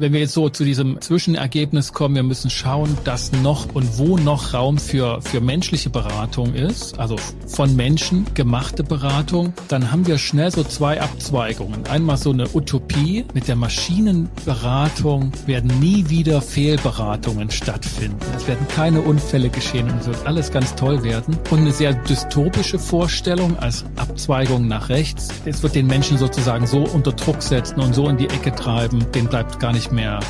wenn wir jetzt so zu diesem Zwischenergebnis kommen, wir müssen schauen, dass noch und wo noch Raum für, für menschliche Beratung ist, also von Menschen gemachte Beratung, dann haben wir schnell so zwei Abzweigungen. Einmal so eine Utopie. Mit der Maschinenberatung werden nie wieder Fehlberatungen stattfinden. Es werden keine Unfälle geschehen und es wird alles ganz toll werden. Und eine sehr dystopische Vorstellung als Abzweigung nach rechts. Es wird den Menschen sozusagen so unter Druck setzen und so in die Ecke treiben, den bleibt gar nicht mehr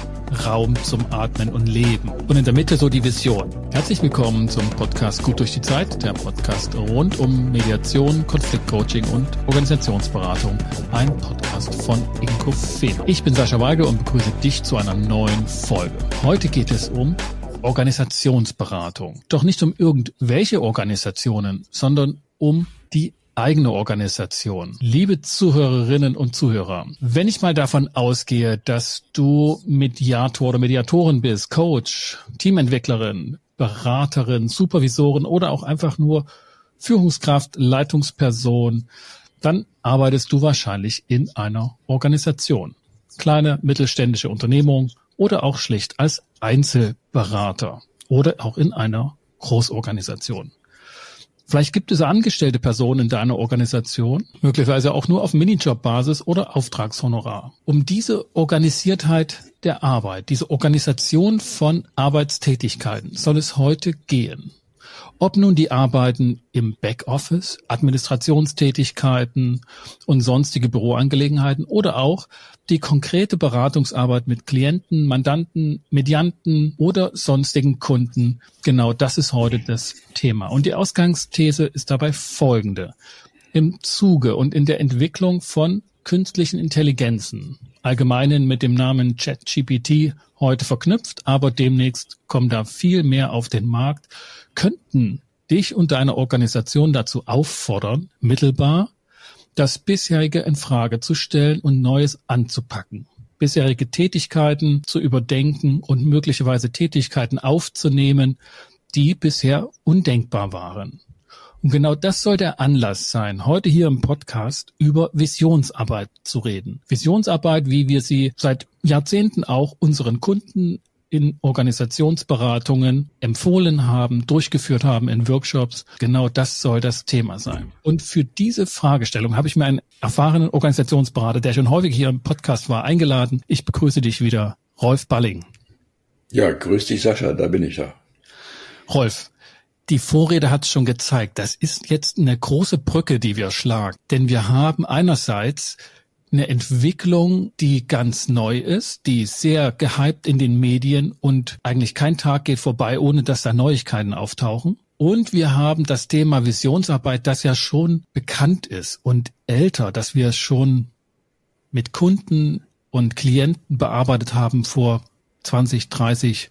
Raum zum Atmen und Leben. Und in der Mitte so die Vision. Herzlich willkommen zum Podcast Gut durch die Zeit, der Podcast rund um Mediation, Konfliktcoaching und Organisationsberatung. Ein Podcast von Inko Fehn. Ich bin Sascha Weigel und begrüße dich zu einer neuen Folge. Heute geht es um Organisationsberatung. Doch nicht um irgendwelche Organisationen, sondern um die eigene Organisation. Liebe Zuhörerinnen und Zuhörer, wenn ich mal davon ausgehe, dass du Mediator oder Mediatorin bist, Coach, Teamentwicklerin, Beraterin, Supervisorin oder auch einfach nur Führungskraft, Leitungsperson, dann arbeitest du wahrscheinlich in einer Organisation. Kleine, mittelständische Unternehmung oder auch schlicht als Einzelberater oder auch in einer Großorganisation. Vielleicht gibt es angestellte Personen in deiner Organisation, möglicherweise auch nur auf Minijob-Basis oder Auftragshonorar. Um diese Organisiertheit der Arbeit, diese Organisation von Arbeitstätigkeiten soll es heute gehen. Ob nun die Arbeiten im Backoffice, Administrationstätigkeiten und sonstige Büroangelegenheiten oder auch die konkrete Beratungsarbeit mit Klienten, Mandanten, Medianten oder sonstigen Kunden. Genau das ist heute das Thema. Und die Ausgangsthese ist dabei folgende. Im Zuge und in der Entwicklung von künstlichen Intelligenzen, allgemeinen mit dem Namen ChatGPT heute verknüpft, aber demnächst kommen da viel mehr auf den Markt, könnten dich und deine Organisation dazu auffordern, mittelbar das bisherige in Frage zu stellen und Neues anzupacken, bisherige Tätigkeiten zu überdenken und möglicherweise Tätigkeiten aufzunehmen, die bisher undenkbar waren. Und genau das soll der Anlass sein, heute hier im Podcast über Visionsarbeit zu reden. Visionsarbeit, wie wir sie seit Jahrzehnten auch unseren Kunden in Organisationsberatungen empfohlen haben, durchgeführt haben in Workshops. Genau das soll das Thema sein. Und für diese Fragestellung habe ich mir einen erfahrenen Organisationsberater, der schon häufig hier im Podcast war, eingeladen. Ich begrüße dich wieder, Rolf Balling. Ja, grüß dich, Sascha, da bin ich ja. Rolf, die Vorrede hat es schon gezeigt. Das ist jetzt eine große Brücke, die wir schlagen. Denn wir haben einerseits eine Entwicklung, die ganz neu ist, die sehr gehypt in den Medien und eigentlich kein Tag geht vorbei, ohne dass da Neuigkeiten auftauchen. Und wir haben das Thema Visionsarbeit, das ja schon bekannt ist und älter, dass wir es schon mit Kunden und Klienten bearbeitet haben vor 20, 30,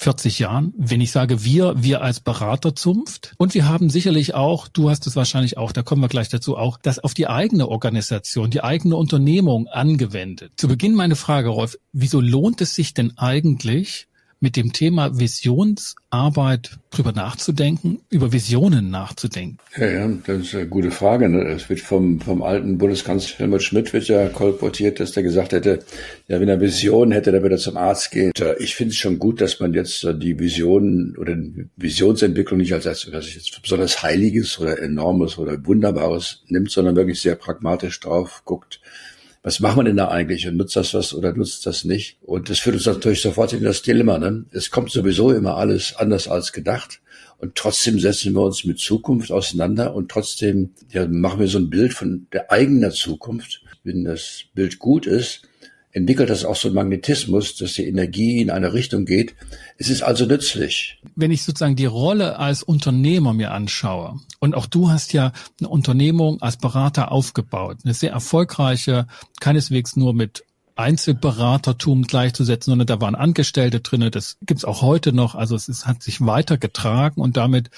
40 Jahren. Wenn ich sage wir, wir als Beraterzunft. Und wir haben sicherlich auch, du hast es wahrscheinlich auch, da kommen wir gleich dazu auch, das auf die eigene Organisation, die eigene Unternehmung angewendet. Zu Beginn meine Frage, Rolf, wieso lohnt es sich denn eigentlich, mit dem Thema Visionsarbeit drüber nachzudenken, über Visionen nachzudenken? Ja, ja, das ist eine gute Frage. Ne? Es wird vom, vom alten Bundeskanzler Helmut Schmidt wird ja kolportiert, dass der gesagt hätte, ja, wenn er Visionen hätte, dann würde er zum Arzt gehen. Ich finde es schon gut, dass man jetzt die Visionen oder Visionsentwicklung nicht als, als was jetzt besonders Heiliges oder Enormes oder Wunderbares nimmt, sondern wirklich sehr pragmatisch drauf guckt was machen wir denn da eigentlich und nutzt das was oder nutzt das nicht? Und das führt uns natürlich sofort in das Dilemma. Ne? Es kommt sowieso immer alles anders als gedacht. Und trotzdem setzen wir uns mit Zukunft auseinander und trotzdem ja, machen wir so ein Bild von der eigenen Zukunft. Wenn das Bild gut ist, entwickelt das auch so einen Magnetismus, dass die Energie in eine Richtung geht. Es ist also nützlich. Wenn ich sozusagen die Rolle als Unternehmer mir anschaue, und auch du hast ja eine Unternehmung als Berater aufgebaut, eine sehr erfolgreiche, keineswegs nur mit Einzelberatertum gleichzusetzen, sondern da waren Angestellte drinne. Das gibt's auch heute noch. Also es ist, hat sich weitergetragen und damit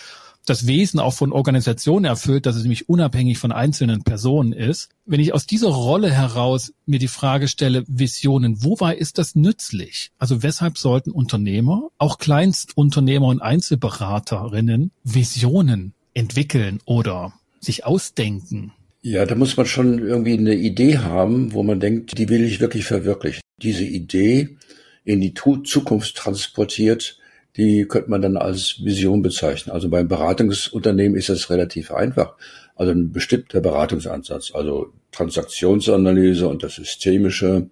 das Wesen auch von Organisationen erfüllt, dass es nämlich unabhängig von einzelnen Personen ist. Wenn ich aus dieser Rolle heraus mir die Frage stelle, Visionen, wobei ist das nützlich? Also weshalb sollten Unternehmer, auch Kleinstunternehmer und Einzelberaterinnen Visionen entwickeln oder sich ausdenken? Ja, da muss man schon irgendwie eine Idee haben, wo man denkt, die will ich wirklich verwirklichen. Diese Idee in die Zukunft transportiert, die könnte man dann als Vision bezeichnen. Also beim Beratungsunternehmen ist das relativ einfach. Also ein bestimmter Beratungsansatz, also Transaktionsanalyse und das Systemische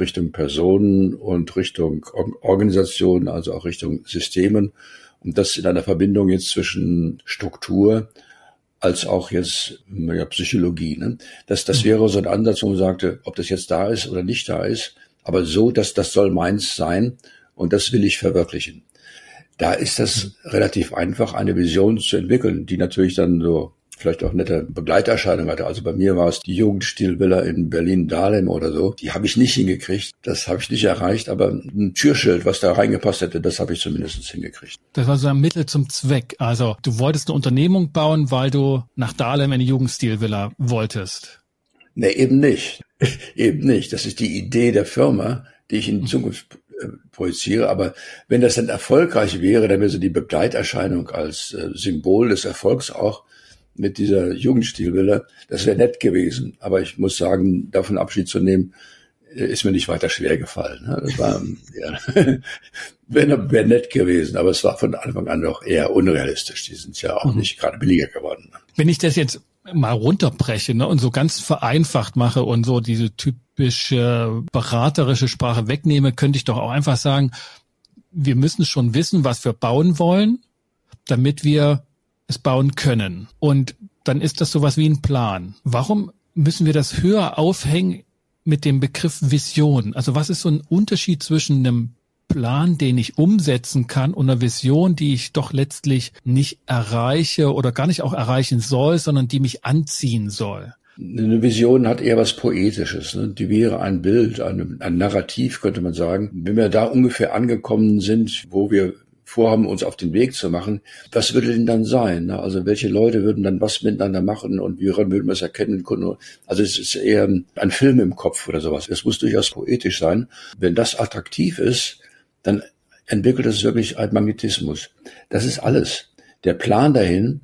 Richtung Personen und Richtung Organisation, also auch Richtung Systemen. Und das in einer Verbindung jetzt zwischen Struktur als auch jetzt ja, Psychologie. Ne? Das, das mhm. wäre so ein Ansatz, wo man sagte, ob das jetzt da ist oder nicht da ist, aber so, dass das soll meins sein und das will ich verwirklichen. Da ist das mhm. relativ einfach, eine Vision zu entwickeln, die natürlich dann so vielleicht auch nette Begleiterscheinung hatte. Also bei mir war es die Jugendstilvilla in Berlin-Dahlem oder so. Die habe ich nicht hingekriegt. Das habe ich nicht erreicht. Aber ein Türschild, was da reingepasst hätte, das habe ich zumindest hingekriegt. Das war so ein Mittel zum Zweck. Also du wolltest eine Unternehmung bauen, weil du nach Dahlem eine Jugendstilvilla wolltest. Nee, eben nicht. eben nicht. Das ist die Idee der Firma, die ich in mhm. Zukunft projiziere. Aber wenn das dann erfolgreich wäre, dann wäre so die Begleiterscheinung als äh, Symbol des Erfolgs auch mit dieser Jugendstilvilla, das wäre nett gewesen. Aber ich muss sagen, davon Abschied zu nehmen, äh, ist mir nicht weiter schwer gefallen. Das war, ja, wäre wär nett gewesen, aber es war von Anfang an noch eher unrealistisch. Die sind ja auch mhm. nicht gerade billiger geworden. Wenn ich das jetzt mal runterbreche ne, und so ganz vereinfacht mache und so diese typische beraterische Sprache wegnehme, könnte ich doch auch einfach sagen, wir müssen schon wissen, was wir bauen wollen, damit wir es bauen können. Und dann ist das sowas wie ein Plan. Warum müssen wir das höher aufhängen mit dem Begriff Vision? Also was ist so ein Unterschied zwischen einem Plan, den ich umsetzen kann und einer Vision, die ich doch letztlich nicht erreiche oder gar nicht auch erreichen soll, sondern die mich anziehen soll? Eine Vision hat eher was Poetisches. Ne? Die wäre ein Bild, ein, ein Narrativ, könnte man sagen. Wenn wir da ungefähr angekommen sind, wo wir vorhaben, uns auf den Weg zu machen, was würde denn dann sein? Ne? Also welche Leute würden dann was miteinander machen und wie würden wir es erkennen? Also es ist eher ein Film im Kopf oder sowas. Es muss durchaus poetisch sein. Wenn das attraktiv ist, dann entwickelt es wirklich einen Magnetismus. Das ist alles. Der Plan dahin,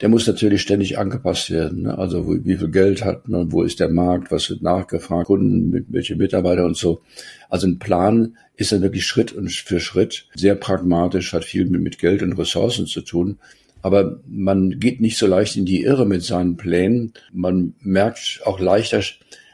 der muss natürlich ständig angepasst werden. Ne? Also wo, wie viel Geld hat man, wo ist der Markt, was wird nachgefragt, Kunden, mit welche Mitarbeiter und so. Also ein Plan ist dann wirklich Schritt für Schritt sehr pragmatisch, hat viel mit, mit Geld und Ressourcen zu tun. Aber man geht nicht so leicht in die Irre mit seinen Plänen. Man merkt auch leichter,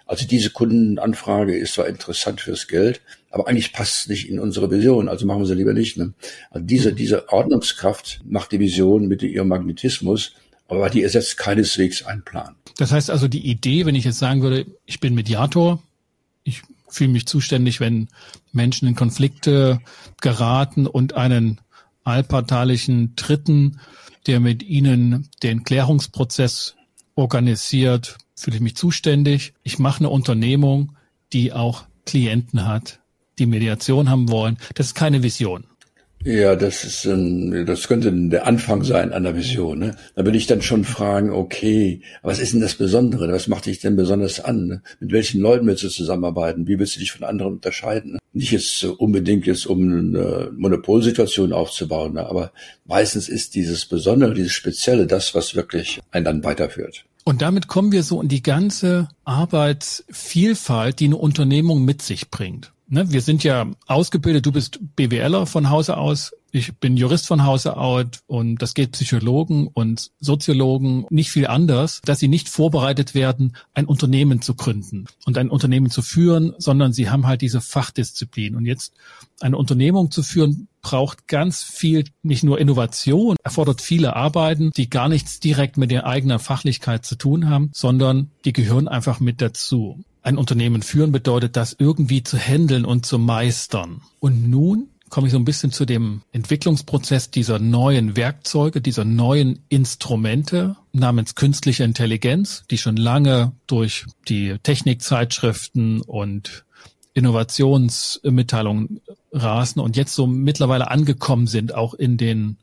also diese Kundenanfrage ist zwar interessant fürs Geld, aber eigentlich passt es nicht in unsere Vision, also machen wir sie lieber nicht. Ne? Also diese, diese Ordnungskraft macht die Vision mit ihrem Magnetismus, aber die ersetzt keineswegs einen Plan. Das heißt also die Idee, wenn ich jetzt sagen würde, ich bin Mediator, ich fühle mich zuständig, wenn Menschen in Konflikte geraten und einen allparteilichen Dritten, der mit ihnen den Klärungsprozess organisiert, fühle ich mich zuständig. Ich mache eine Unternehmung, die auch Klienten hat, die Mediation haben wollen. Das ist keine Vision. Ja, das ist ein, das könnte der Anfang sein der Vision. Ne? Da würde ich dann schon fragen, okay, was ist denn das Besondere? Was macht dich denn besonders an? Ne? Mit welchen Leuten willst du zusammenarbeiten? Wie willst du dich von anderen unterscheiden? Ne? Nicht jetzt unbedingt jetzt, um eine Monopolsituation aufzubauen, ne? aber meistens ist dieses Besondere, dieses Spezielle das, was wirklich einen dann weiterführt. Und damit kommen wir so in die ganze Arbeitsvielfalt, die eine Unternehmung mit sich bringt. Ne, wir sind ja ausgebildet, du bist BWLer von Hause aus, ich bin Jurist von Hause aus. Und das geht Psychologen und Soziologen nicht viel anders, dass sie nicht vorbereitet werden, ein Unternehmen zu gründen und ein Unternehmen zu führen, sondern sie haben halt diese Fachdisziplin. Und jetzt eine Unternehmung zu führen, braucht ganz viel, nicht nur Innovation, erfordert viele Arbeiten, die gar nichts direkt mit der eigenen Fachlichkeit zu tun haben, sondern die gehören einfach mit dazu ein Unternehmen führen bedeutet, das irgendwie zu handeln und zu meistern. Und nun komme ich so ein bisschen zu dem Entwicklungsprozess dieser neuen Werkzeuge, dieser neuen Instrumente namens künstliche Intelligenz, die schon lange durch die Technikzeitschriften und Innovationsmitteilungen rasen und jetzt so mittlerweile angekommen sind, auch in den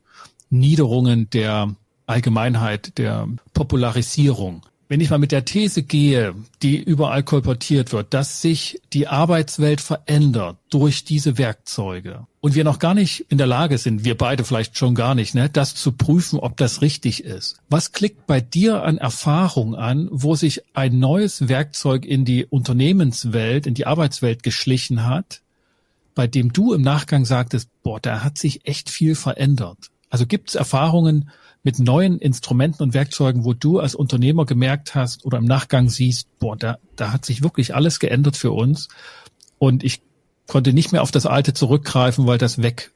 Niederungen der Allgemeinheit, der Popularisierung. wenn ich mal mit der These gehe, die überall kolportiert wird, dass sich die Arbeitswelt verändert durch diese Werkzeuge und wir noch gar nicht in der Lage sind, wir beide vielleicht schon gar nicht, ne, das zu prüfen, ob das richtig ist. Was klickt bei dir an Erfahrung an, wo sich ein neues Werkzeug in die Unternehmenswelt, in die Arbeitswelt geschlichen hat, bei dem du im Nachgang sagtest, boah, da hat sich echt viel verändert. Also gibt es Erfahrungen, mit neuen Instrumenten und Werkzeugen, wo du als Unternehmer gemerkt hast oder im Nachgang siehst, boah, da, da hat sich wirklich alles geändert für uns. Und ich konnte nicht mehr auf das Alte zurückgreifen, weil das weg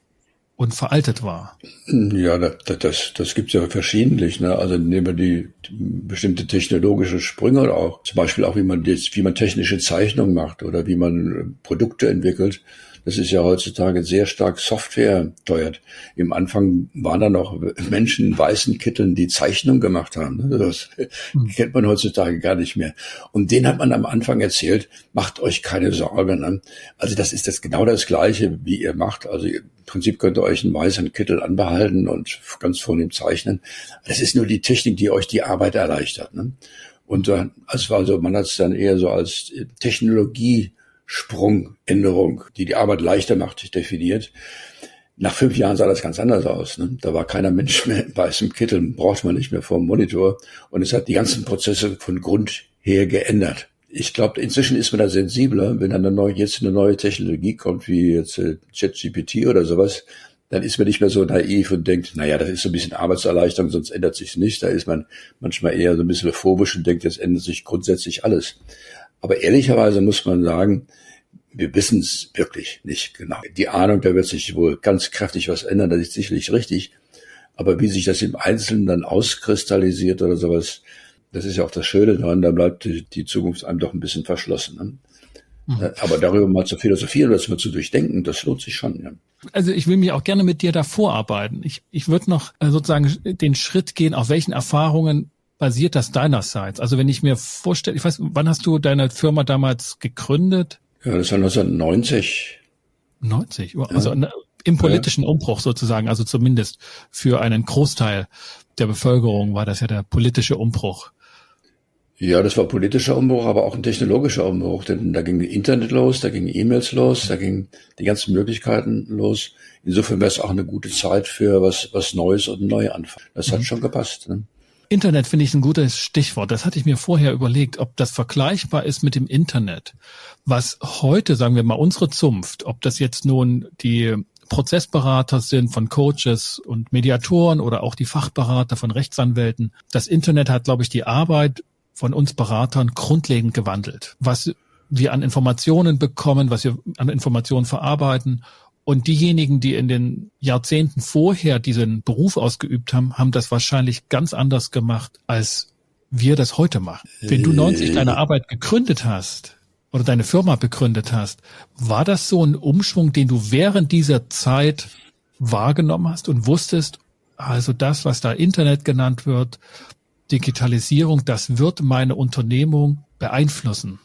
und veraltet war. Ja, das, das, das gibt es ja verschiedentlich. Ne? Also nehmen wir die, die bestimmte technologische Sprünge auch zum Beispiel auch, wie man jetzt, wie man technische Zeichnungen macht oder wie man Produkte entwickelt. Das ist ja heutzutage sehr stark Software steuert. Im Anfang waren da noch Menschen in weißen Kitteln, die Zeichnungen gemacht haben. Ne? Das hm. kennt man heutzutage gar nicht mehr. Und den hat man am Anfang erzählt, macht euch keine Sorgen. Ne? Also das ist das genau das Gleiche, wie ihr macht. Also im Prinzip könnt ihr euch einen weißen Kittel anbehalten und ganz vornehm zeichnen. Das ist nur die Technik, die euch die Arbeit erleichtert. Ne? Und äh, also, also man hat es dann eher so als Technologie Sprungänderung, die die Arbeit leichter macht, definiert. Nach fünf Jahren sah das ganz anders aus. Ne? Da war keiner Mensch mehr in weißem Kittel, braucht man nicht mehr vor dem Monitor. Und es hat die ganzen Prozesse von Grund her geändert. Ich glaube, inzwischen ist man da sensibler, wenn dann eine neue, jetzt eine neue Technologie kommt, wie jetzt äh, ChatGPT oder sowas, dann ist man nicht mehr so naiv und denkt, naja, das ist so ein bisschen Arbeitserleichterung, sonst ändert sich nicht. Da ist man manchmal eher so ein bisschen phobisch und denkt, jetzt ändert sich grundsätzlich alles. Aber ehrlicherweise muss man sagen, wir wissen es wirklich nicht genau. Die Ahnung, da wird sich wohl ganz kräftig was ändern, das ist sicherlich richtig. Aber wie sich das im Einzelnen dann auskristallisiert oder sowas, das ist ja auch das Schöne daran, da bleibt die, die Zukunft einem doch ein bisschen verschlossen. Ne? Mhm. Aber darüber mal zu philosophieren oder das mal zu durchdenken, das lohnt sich schon. Ja. Also ich will mich auch gerne mit dir da vorarbeiten. Ich, ich würde noch äh, sozusagen den Schritt gehen, auf welchen Erfahrungen basiert das deinerseits? Also wenn ich mir vorstelle, ich weiß, wann hast du deine Firma damals gegründet? Ja, das war 1990. 90, also ja. im politischen Umbruch sozusagen, also zumindest für einen Großteil der Bevölkerung war das ja der politische Umbruch. Ja, das war politischer Umbruch, aber auch ein technologischer Umbruch, denn da ging Internet los, da gingen E-Mails los, da gingen die ganzen Möglichkeiten los. Insofern wäre es auch eine gute Zeit für was, was Neues und neu anfangen. Das hat mhm. schon gepasst. Ne? Internet finde ich ein gutes Stichwort. Das hatte ich mir vorher überlegt, ob das vergleichbar ist mit dem Internet. Was heute, sagen wir mal, unsere Zunft, ob das jetzt nun die Prozessberater sind von Coaches und Mediatoren oder auch die Fachberater von Rechtsanwälten. Das Internet hat, glaube ich, die Arbeit von uns Beratern grundlegend gewandelt. Was wir an Informationen bekommen, was wir an Informationen verarbeiten und diejenigen, die in den Jahrzehnten vorher diesen Beruf ausgeübt haben, haben das wahrscheinlich ganz anders gemacht, als wir das heute machen. Wenn du 90 deine Arbeit gegründet hast oder deine Firma begründet hast, war das so ein Umschwung, den du während dieser Zeit wahrgenommen hast und wusstest, also das, was da Internet genannt wird, Digitalisierung, das wird meine Unternehmung beeinflussen?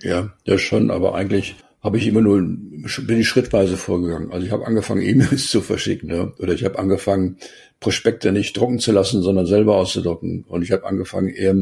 Ja, ja schon, aber eigentlich habe ich immer nur, bin ich schrittweise vorgegangen. Also ich habe angefangen, E-Mails zu verschicken, ja? oder ich habe angefangen, Prospekte nicht drucken zu lassen, sondern selber auszudrucken. Und ich habe angefangen, eher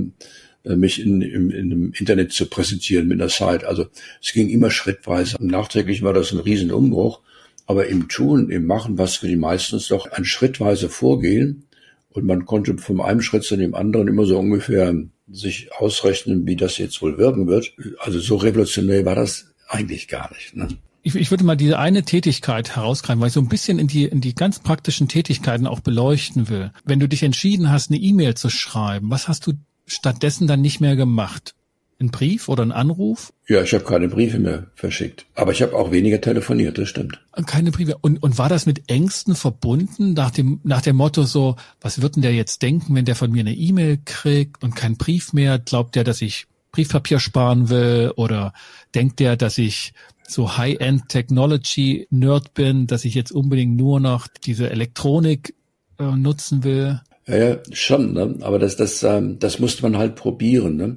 äh, mich in, in, in dem Internet zu präsentieren mit einer Site. Also es ging immer schrittweise. Nachträglich war das ein Riesenumbruch. Aber im Tun, im Machen, was für die meisten doch ein schrittweise Vorgehen. Und man konnte vom einen Schritt zu dem anderen immer so ungefähr sich ausrechnen, wie das jetzt wohl wirken wird. Also so revolutionär war das eigentlich gar nicht. Ne? Ich, ich würde mal diese eine Tätigkeit herausgreifen, weil ich so ein bisschen in die, in die ganz praktischen Tätigkeiten auch beleuchten will. Wenn du dich entschieden hast, eine E-Mail zu schreiben, was hast du stattdessen dann nicht mehr gemacht? Ein Brief oder ein Anruf? Ja, ich habe keine Briefe mehr verschickt. Aber ich habe auch weniger telefoniert, das stimmt. Keine Briefe. Und, und war das mit Ängsten verbunden, nach dem, nach dem Motto so, was wird denn der jetzt denken, wenn der von mir eine E-Mail kriegt und keinen Brief mehr? Glaubt der, dass ich Briefpapier sparen will oder denkt der, dass ich so High-End Technology Nerd bin, dass ich jetzt unbedingt nur noch diese Elektronik äh, nutzen will? Ja, ja, schon, ne? aber das, das, ähm, das musste man halt probieren. Ne?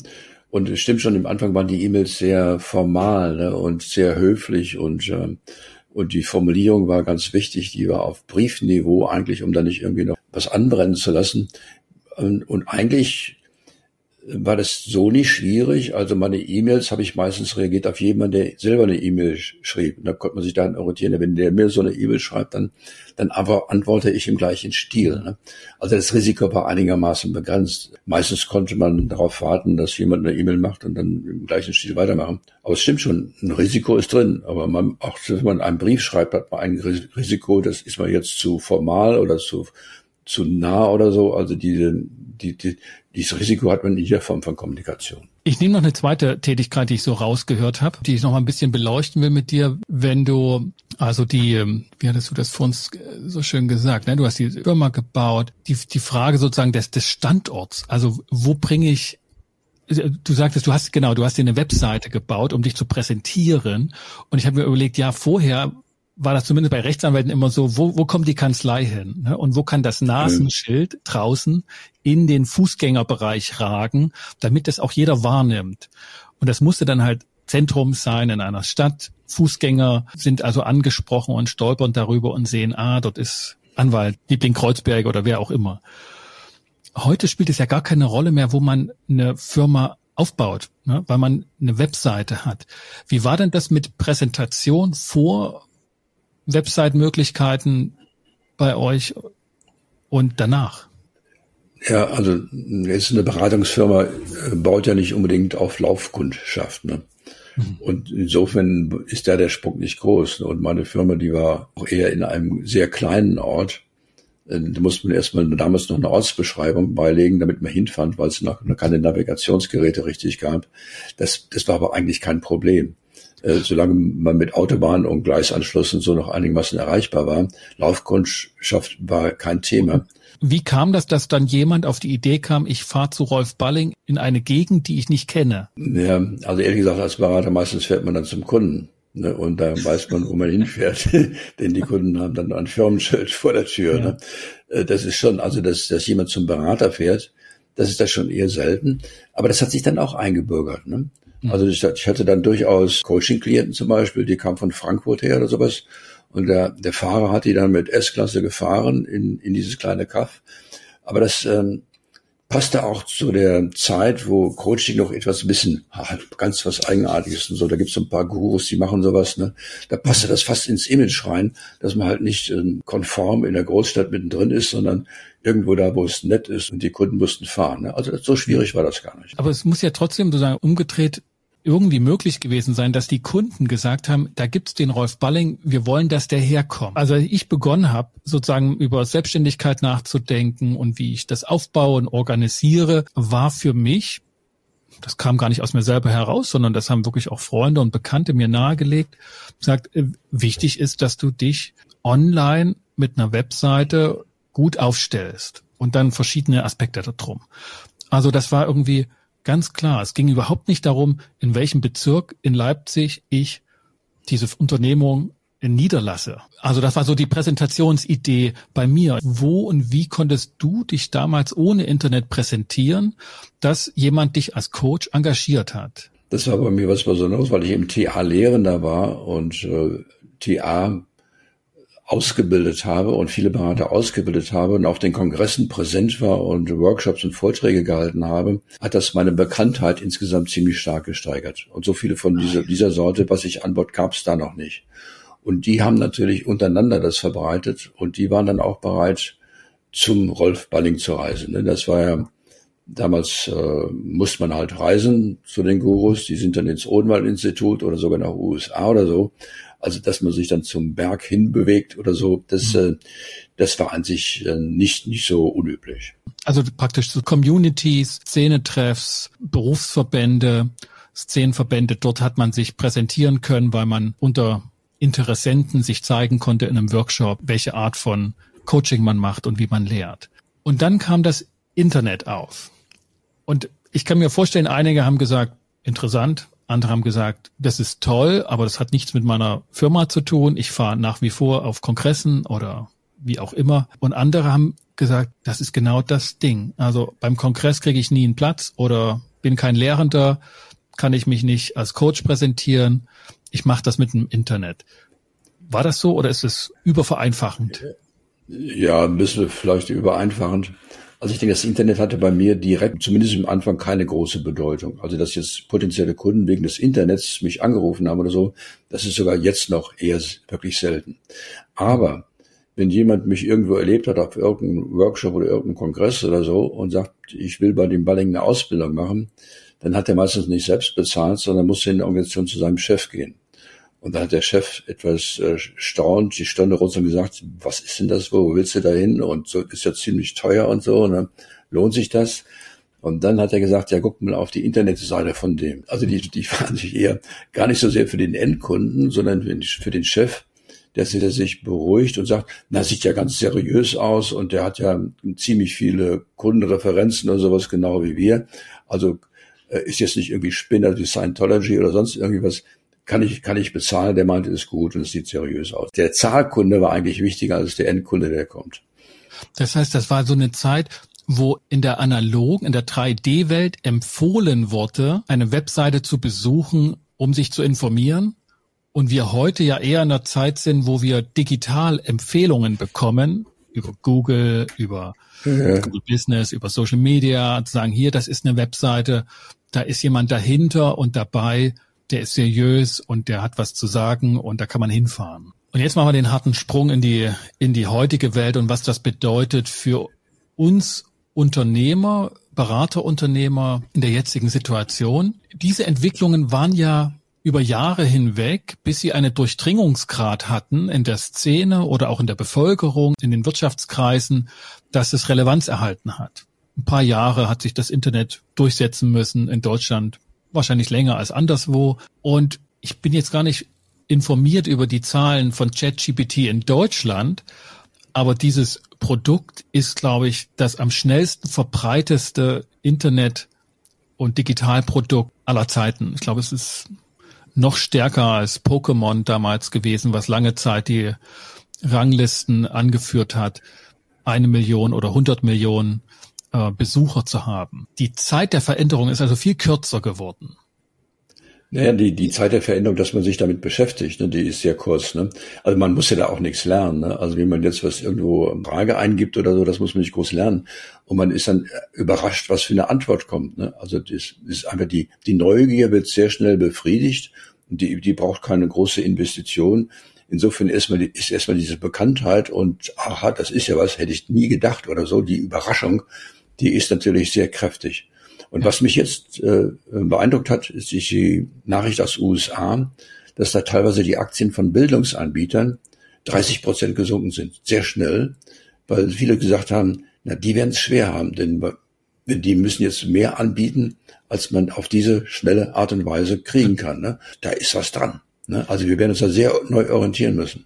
Und es stimmt schon, im Anfang waren die E-Mails sehr formal ne? und sehr höflich und, ähm, und die Formulierung war ganz wichtig, die war auf Briefniveau eigentlich, um da nicht irgendwie noch was anbrennen zu lassen. Und, und eigentlich war das so nicht schwierig. Also meine E-Mails habe ich meistens reagiert auf jemanden, der selber eine E-Mail schrieb. Und da konnte man sich dann orientieren. Wenn der mir so eine E-Mail schreibt, dann, dann antworte ich im gleichen Stil. Ne? Also das Risiko war einigermaßen begrenzt. Meistens konnte man darauf warten, dass jemand eine E-Mail macht und dann im gleichen Stil weitermachen. Aber es stimmt schon, ein Risiko ist drin. Aber man, auch wenn man einen Brief schreibt, hat man ein Risiko, das ist man jetzt zu formal oder zu zu nah oder so. Also diese, die, die, dieses Risiko hat man in jeder Form von Kommunikation. Ich nehme noch eine zweite Tätigkeit, die ich so rausgehört habe, die ich noch mal ein bisschen beleuchten will mit dir. Wenn du, also die, ähm, wie hattest du das vor uns so schön gesagt, ne? du hast die Firma gebaut, die, die Frage sozusagen des, des Standorts, also wo bringe ich Du sagtest, du hast genau, du hast dir eine Webseite gebaut, um dich zu präsentieren. Und ich habe mir überlegt, ja, vorher war das zumindest bei Rechtsanwälten immer so, wo, wo kommt die Kanzlei hin? Ne? Und wo kann das Nasenschild draußen in den Fußgängerbereich ragen, damit das auch jeder wahrnimmt? Und das musste dann halt Zentrum sein in einer Stadt. Fußgänger sind also angesprochen und stolpern darüber und sehen, ah, dort ist Anwalt, Liebling Kreuzberg oder wer auch immer. Heute spielt es ja gar keine Rolle mehr, wo man eine Firma aufbaut, ne, weil man eine Webseite hat. Wie war denn das mit Präsentation vor Website-Möglichkeiten bei euch und danach? Ja, also jetzt eine Beratungsfirma äh, baut ja nicht unbedingt auf Laufkundschaft. Ne? Mhm. Und insofern ist da der Sprung nicht groß. Und meine Firma, die war auch eher in einem sehr kleinen Ort. Äh, da musste man erstmal damals noch eine Ortsbeschreibung beilegen, damit man hinfand, weil es noch keine Navigationsgeräte richtig gab. Das, das war aber eigentlich kein Problem. Äh, solange man mit Autobahn und Gleisanschluss und so noch einigermaßen erreichbar war. Laufkundschaft war kein Thema. Wie kam das, dass dann jemand auf die Idee kam, ich fahre zu Rolf Balling in eine Gegend, die ich nicht kenne? Ja, also ehrlich gesagt, als Berater meistens fährt man dann zum Kunden. Ne, und da weiß man, wo man hinfährt. Denn die Kunden haben dann ein Firmenschild vor der Tür. Ja. Ne? Das ist schon, also dass, dass jemand zum Berater fährt, das ist da schon eher selten. Aber das hat sich dann auch eingebürgert. Ne? Mhm. Also ich, ich hatte dann durchaus Coaching-Klienten zum Beispiel, die kamen von Frankfurt her oder sowas. Und der, der Fahrer hat die dann mit S-Klasse gefahren in, in dieses kleine Kaff. Aber das ähm, passte auch zu der Zeit, wo Coaching noch etwas bisschen ganz was Eigenartiges und so. Da gibt's so ein paar Gurus, die machen sowas. Ne? Da passte das fast ins Image rein, dass man halt nicht ähm, konform in der Großstadt mittendrin ist, sondern irgendwo da, wo es nett ist und die Kunden mussten fahren. Ne? Also so schwierig war das gar nicht. Aber es muss ja trotzdem sozusagen umgedreht irgendwie möglich gewesen sein, dass die Kunden gesagt haben, da gibt's den Rolf Balling, wir wollen, dass der herkommt. Also ich begonnen habe, sozusagen über Selbstständigkeit nachzudenken und wie ich das aufbaue und organisiere, war für mich, das kam gar nicht aus mir selber heraus, sondern das haben wirklich auch Freunde und Bekannte mir nahegelegt, sagt, äh, wichtig ist, dass du dich online mit einer Webseite gut aufstellst und dann verschiedene Aspekte darum. Also das war irgendwie Ganz klar. Es ging überhaupt nicht darum, in welchem Bezirk in Leipzig ich diese Unternehmung niederlasse. Also das war so die Präsentationsidee bei mir. Wo und wie konntest du dich damals ohne Internet präsentieren, dass jemand dich als Coach engagiert hat? Das war bei mir was Besonderes, weil ich im TA Lehrender war und äh, TA ausgebildet habe und viele Berater ausgebildet habe und auf den Kongressen präsent war und Workshops und Vorträge gehalten habe, hat das meine Bekanntheit insgesamt ziemlich stark gesteigert. Und so viele von dieser, dieser Sorte, was ich an Bord gab es da noch nicht. Und die haben natürlich untereinander das verbreitet und die waren dann auch bereit, zum Rolf Balling zu reisen. Ne? Das war ja Damals äh, musste man halt reisen zu den Gurus, die sind dann ins Odenwald-Institut oder sogar nach USA oder so. Also dass man sich dann zum Berg hinbewegt oder so, das, mhm. äh, das war an sich äh, nicht, nicht so unüblich. Also praktisch so Communities, Szenetreffs, Berufsverbände, Szenenverbände, dort hat man sich präsentieren können, weil man unter Interessenten sich zeigen konnte in einem Workshop, welche Art von Coaching man macht und wie man lehrt. Und dann kam das Internet auf. Und ich kann mir vorstellen, einige haben gesagt, interessant, andere haben gesagt, das ist toll, aber das hat nichts mit meiner Firma zu tun. Ich fahre nach wie vor auf Kongressen oder wie auch immer. Und andere haben gesagt, das ist genau das Ding. Also beim Kongress kriege ich nie einen Platz oder bin kein Lehrender, kann ich mich nicht als Coach präsentieren. Ich mache das mit dem Internet. War das so oder ist es übervereinfachend? Ja, ein bisschen vielleicht übereinfachend. Also ich denke, das Internet hatte bei mir direkt, zumindest am Anfang, keine große Bedeutung. Also dass jetzt potenzielle Kunden wegen des Internets mich angerufen haben oder so, das ist sogar jetzt noch eher wirklich selten. Aber wenn jemand mich irgendwo erlebt hat auf irgendeinem Workshop oder irgendeinem Kongress oder so und sagt, ich will bei dem Balling eine Ausbildung machen, dann hat er meistens nicht selbst bezahlt, sondern muss in der Organisation zu seinem Chef gehen. Und dann hat der Chef etwas äh, staunt, die runter und gesagt, was ist denn das, wo willst du da hin? Und so ist ja ziemlich teuer und so, ne? lohnt sich das? Und dann hat er gesagt, ja, guck mal auf die Internetseite von dem. Also die, die fahren sich eher gar nicht so sehr für den Endkunden, sondern für den Chef, der sich beruhigt und sagt, na, sieht ja ganz seriös aus und der hat ja ziemlich viele Kundenreferenzen und sowas, genau wie wir. Also äh, ist jetzt nicht irgendwie Spinner wie Scientology oder sonst irgendwie was kann ich, kann ich bezahlen, der meinte, ist gut und es sieht seriös aus. Der Zahlkunde war eigentlich wichtiger als der Endkunde, der kommt. Das heißt, das war so eine Zeit, wo in der analogen, in der 3D-Welt empfohlen wurde, eine Webseite zu besuchen, um sich zu informieren. Und wir heute ja eher in einer Zeit sind, wo wir digital Empfehlungen bekommen, über Google, über ja. Google Business, über Social Media, zu sagen, hier, das ist eine Webseite, da ist jemand dahinter und dabei, der ist seriös und der hat was zu sagen und da kann man hinfahren. Und jetzt machen wir den harten Sprung in die, in die heutige Welt und was das bedeutet für uns Unternehmer, Beraterunternehmer in der jetzigen Situation. Diese Entwicklungen waren ja über Jahre hinweg, bis sie eine Durchdringungsgrad hatten in der Szene oder auch in der Bevölkerung, in den Wirtschaftskreisen, dass es Relevanz erhalten hat. Ein paar Jahre hat sich das Internet durchsetzen müssen in Deutschland wahrscheinlich länger als anderswo. Und ich bin jetzt gar nicht informiert über die Zahlen von ChatGPT in Deutschland, aber dieses Produkt ist, glaube ich, das am schnellsten verbreiteste Internet- und Digitalprodukt aller Zeiten. Ich glaube, es ist noch stärker als Pokémon damals gewesen, was lange Zeit die Ranglisten angeführt hat. Eine Million oder hundert Millionen äh, Besucher zu haben. Die Zeit der Veränderung ist also viel kürzer geworden. Naja, die, die Zeit der Veränderung, dass man sich damit beschäftigt, ne, die ist sehr kurz. Ne? Also man muss ja da auch nichts lernen. Ne? Also wie man jetzt was irgendwo Frage eingibt oder so, das muss man nicht groß lernen. Und man ist dann überrascht, was für eine Antwort kommt. Ne? Also das ist einfach die, die Neugier wird sehr schnell befriedigt und die, die braucht keine große Investition. Insofern erstmal ist erstmal diese Bekanntheit und aha, das ist ja was, hätte ich nie gedacht oder so, die Überraschung, die ist natürlich sehr kräftig. Und was mich jetzt äh, beeindruckt hat, ist die Nachricht aus USA, dass da teilweise die Aktien von Bildungsanbietern 30 Prozent gesunken sind, sehr schnell, weil viele gesagt haben, na, die werden es schwer haben, denn die müssen jetzt mehr anbieten, als man auf diese schnelle Art und Weise kriegen kann. Ne? Da ist was dran. Ne? Also wir werden uns da sehr neu orientieren müssen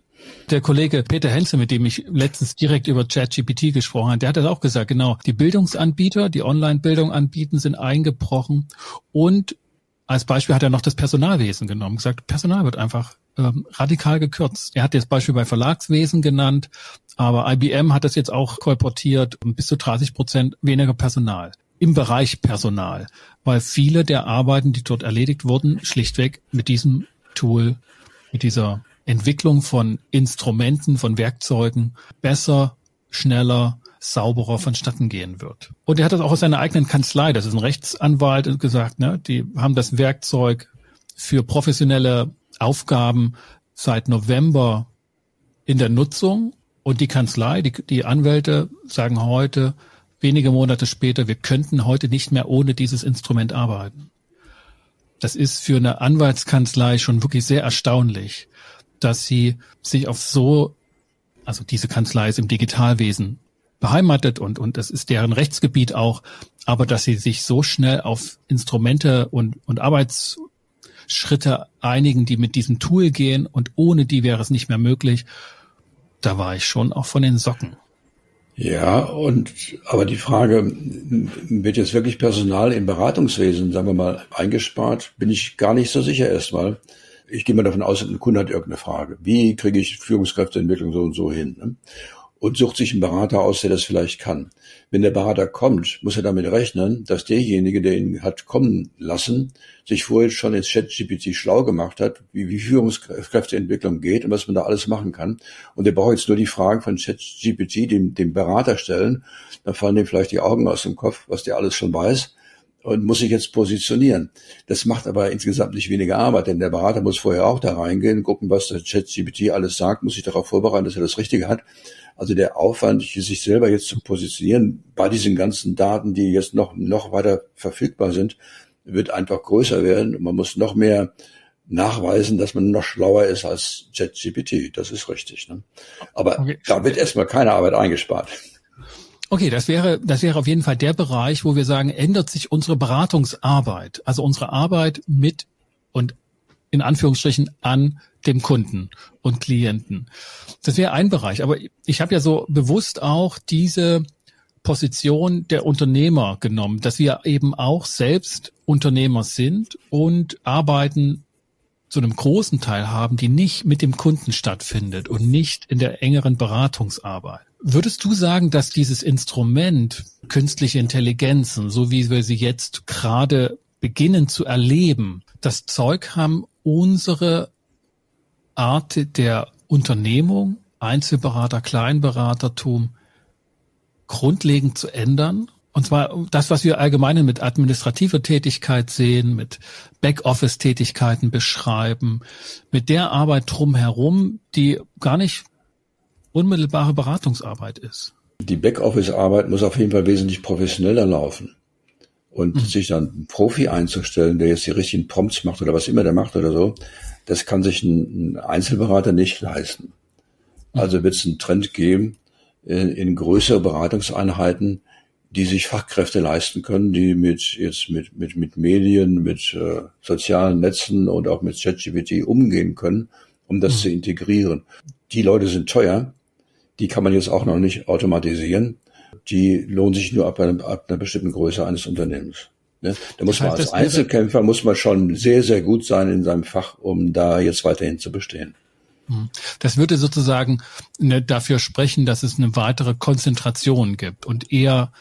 der Kollege Peter Henze, mit dem ich letztens direkt über ChatGPT gesprochen habe, der hat das auch gesagt, genau. Die Bildungsanbieter, die Online-Bildung anbieten, sind eingebrochen und als Beispiel hat er noch das Personalwesen genommen, gesagt, Personal wird einfach ähm, radikal gekürzt. Er hat das Beispiel bei Verlagswesen genannt, aber IBM hat das jetzt auch kolportiert, bis zu 30 Prozent weniger Personal im Bereich Personal, weil viele der Arbeiten, die dort erledigt wurden, schlichtweg mit diesem Tool, mit dieser Entwicklung von Instrumenten, von Werkzeugen besser, schneller, sauberer vonstatten gehen wird. Und er hat das auch aus seiner eigenen Kanzlei, das ist ein Rechtsanwalt, gesagt, ne, die haben das Werkzeug für professionelle Aufgaben seit November in der Nutzung und die Kanzlei, die, die Anwälte sagen heute, wenige Monate später, wir könnten heute nicht mehr ohne dieses Instrument arbeiten. Das ist für eine Anwaltskanzlei schon wirklich sehr erstaunlich dass sie sich auf so, also diese Kanzlei ist im Digitalwesen beheimatet und, und das ist deren Rechtsgebiet auch, aber dass sie sich so schnell auf Instrumente und, und Arbeitsschritte einigen, die mit diesem Tool gehen und ohne die wäre es nicht mehr möglich, da war ich schon auch von den Socken. Ja, und aber die Frage, wird jetzt wirklich Personal im Beratungswesen, sagen wir mal, eingespart, bin ich gar nicht so sicher erstmal ich gehe mal davon aus, ein Kunde hat irgendeine Frage. Wie kriege ich Führungskräfteentwicklung so und so hin? Ne? und sucht sich einen Berater aus, der das vielleicht kann. Wenn der Berater kommt, muss er damit rechnen, dass derjenige, der ihn hat kommen lassen, sich vorher schon ins ChatGPT schlau gemacht hat, wie, wie Führungskräfteentwicklung geht und was man da alles machen kann. Und der braucht jetzt nur die Fragen von ChatGPT dem, dem Berater stellen. Dann fallen dem vielleicht die Augen aus dem Kopf, was der alles schon weiß und muss sich jetzt positionieren. Das macht aber insgesamt nicht weniger Arbeit, denn der Berater muss vorher auch da reingehen, gucken, was der ChatGPT alles sagt, muss sich darauf vorbereiten, dass er das Richtige hat. Also der Aufwand, sich selber jetzt zu positionieren bei diesen ganzen Daten, die jetzt noch, noch weiter verfügbar sind, wird einfach größer werden. Und man muss noch mehr nachweisen, dass man noch schlauer ist als ChatGPT. Das ist richtig. Ne? Aber okay. da wird erstmal keine Arbeit eingespart. Okay, das wäre, das wäre auf jeden Fall der Bereich, wo wir sagen, ändert sich unsere Beratungsarbeit, also unsere Arbeit mit und in Anführungsstrichen an dem Kunden und Klienten. Das wäre ein Bereich. Aber ich habe ja so bewusst auch diese Position der Unternehmer genommen, dass wir eben auch selbst Unternehmer sind und arbeiten zu einem großen Teil haben, die nicht mit dem Kunden stattfindet und nicht in der engeren Beratungsarbeit. Würdest du sagen, dass dieses Instrument künstliche Intelligenzen, so wie wir sie jetzt gerade beginnen zu erleben, das Zeug haben, unsere Art der Unternehmung, Einzelberater, Kleinberatertum grundlegend zu ändern? Und zwar das, was wir allgemein mit administrativer Tätigkeit sehen, mit Backoffice-Tätigkeiten beschreiben, mit der Arbeit drumherum, die gar nicht unmittelbare Beratungsarbeit ist. Die Backoffice-Arbeit muss auf jeden Fall wesentlich professioneller laufen. Und mhm. sich dann einen Profi einzustellen, der jetzt die richtigen Prompts macht oder was immer der macht oder so, das kann sich ein, ein Einzelberater nicht leisten. Mhm. Also wird es einen Trend geben in, in größere Beratungseinheiten, die sich Fachkräfte leisten können, die mit jetzt mit mit mit Medien, mit äh, sozialen Netzen und auch mit ChatGPT umgehen können, um das mhm. zu integrieren. Die Leute sind teuer, die kann man jetzt auch noch nicht automatisieren. Die lohnen sich nur ab, einer, ab einer bestimmten Größe eines Unternehmens. Ne? Da muss man als Einzelkämpfer muss man schon sehr, sehr gut sein in seinem Fach, um da jetzt weiterhin zu bestehen. Hm. Das würde sozusagen ne, dafür sprechen, dass es eine weitere Konzentration gibt und eher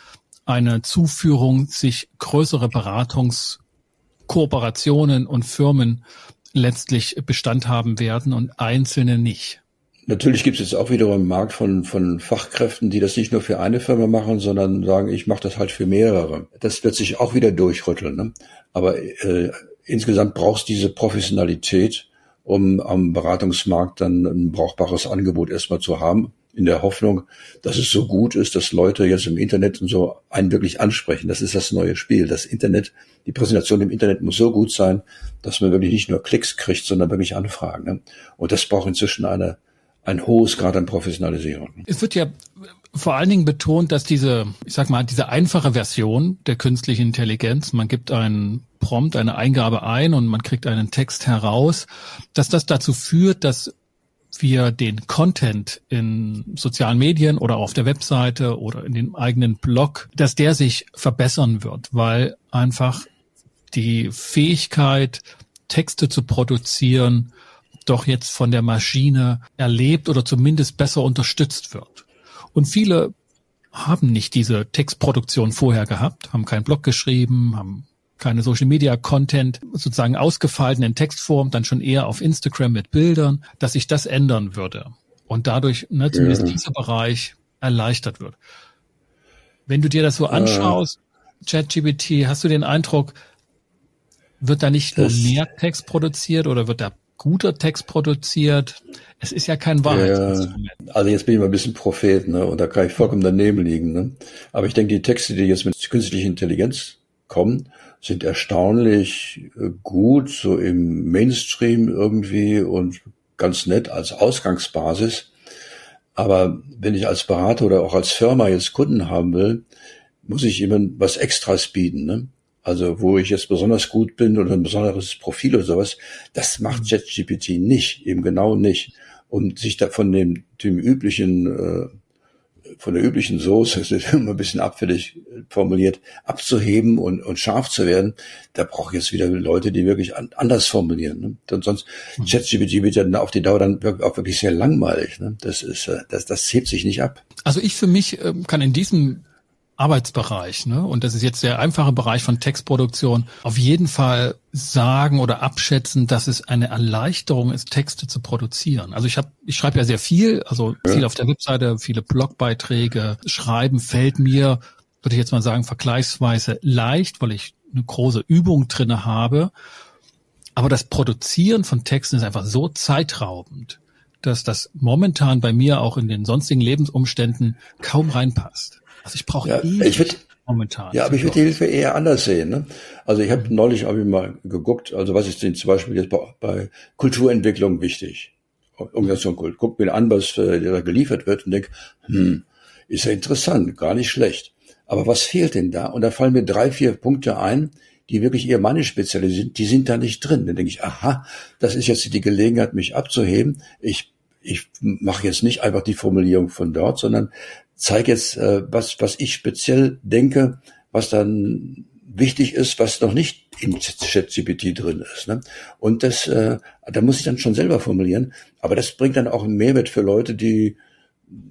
eine Zuführung, sich größere Beratungskooperationen und Firmen letztlich Bestand haben werden und einzelne nicht. Natürlich gibt es jetzt auch wiederum einen Markt von, von Fachkräften, die das nicht nur für eine Firma machen, sondern sagen, ich mache das halt für mehrere. Das wird sich auch wieder durchrütteln. Ne? Aber äh, insgesamt brauchst diese Professionalität, um am Beratungsmarkt dann ein brauchbares Angebot erstmal zu haben, in der Hoffnung, dass es so gut ist, dass Leute jetzt im Internet und so einen wirklich ansprechen. Das ist das neue Spiel. Das Internet, die Präsentation im Internet muss so gut sein, dass man wirklich nicht nur Klicks kriegt, sondern wirklich Anfragen. Ne? Und das braucht inzwischen eine ein hohes Grad an Professionalisierung. Es wird ja vor allen Dingen betont, dass diese, ich sag mal, diese einfache Version der künstlichen Intelligenz, man gibt einen Prompt, eine Eingabe ein und man kriegt einen Text heraus, dass das dazu führt, dass wir den Content in sozialen Medien oder auf der Webseite oder in dem eigenen Blog, dass der sich verbessern wird, weil einfach die Fähigkeit, Texte zu produzieren, doch jetzt von der Maschine erlebt oder zumindest besser unterstützt wird. Und viele haben nicht diese Textproduktion vorher gehabt, haben keinen Blog geschrieben, haben keine Social Media Content sozusagen ausgefallen in Textform, dann schon eher auf Instagram mit Bildern, dass sich das ändern würde und dadurch ne, zumindest ja. dieser Bereich erleichtert wird. Wenn du dir das so anschaust, ChatGPT, hast du den Eindruck, wird da nicht nur mehr Text produziert oder wird da guter Text produziert. Es ist ja kein Wahrheitsinstrument. Ja, also jetzt bin ich mal ein bisschen Prophet, ne? Und da kann ich vollkommen daneben liegen. Ne? Aber ich denke, die Texte, die jetzt mit künstlicher Intelligenz kommen, sind erstaunlich äh, gut, so im Mainstream irgendwie und ganz nett als Ausgangsbasis. Aber wenn ich als Berater oder auch als Firma jetzt Kunden haben will, muss ich jemand was Extras bieten. Ne? Also wo ich jetzt besonders gut bin oder ein besonderes Profil oder sowas, das macht mhm. ChatGPT nicht, eben genau nicht. Und sich da von dem, dem üblichen äh, von der üblichen Soße, das ist immer ein bisschen abfällig formuliert, abzuheben und, und scharf zu werden, da brauche ich jetzt wieder Leute, die wirklich an, anders formulieren. Ne? Denn sonst mhm. ChatGPT wird ja auf die Dauer dann auch wirklich sehr langweilig. Ne? Das ist, äh, das, das hebt sich nicht ab. Also ich für mich ähm, kann in diesem Arbeitsbereich, ne? Und das ist jetzt der einfache Bereich von Textproduktion. Auf jeden Fall sagen oder abschätzen, dass es eine Erleichterung ist, Texte zu produzieren. Also ich habe, ich schreibe ja sehr viel, also viel auf der Webseite, viele Blogbeiträge. Schreiben fällt mir, würde ich jetzt mal sagen, vergleichsweise leicht, weil ich eine große Übung drinne habe. Aber das Produzieren von Texten ist einfach so zeitraubend, dass das momentan bei mir auch in den sonstigen Lebensumständen kaum reinpasst. Also ich brauche ja, ich würd, momentan. Ja, aber ich würde die Hilfe eher anders sehen. Ne? Also ich habe mhm. neulich hab ich mal geguckt, also was ist denn zum Beispiel jetzt bei, bei Kulturentwicklung wichtig? Organisation Kult. Guck mir an, was äh, da geliefert wird und denk, hm, ist ja interessant, gar nicht schlecht. Aber was fehlt denn da? Und da fallen mir drei, vier Punkte ein, die wirklich eher meine Spezialität sind, die sind da nicht drin. Dann denke ich, aha, das ist jetzt die Gelegenheit, mich abzuheben. Ich ich mache jetzt nicht einfach die Formulierung von dort, sondern zeige jetzt, äh, was, was ich speziell denke, was dann wichtig ist, was noch nicht in ChatGPT drin ist. Ne? Und das, äh, da muss ich dann schon selber formulieren. Aber das bringt dann auch einen Mehrwert für Leute, die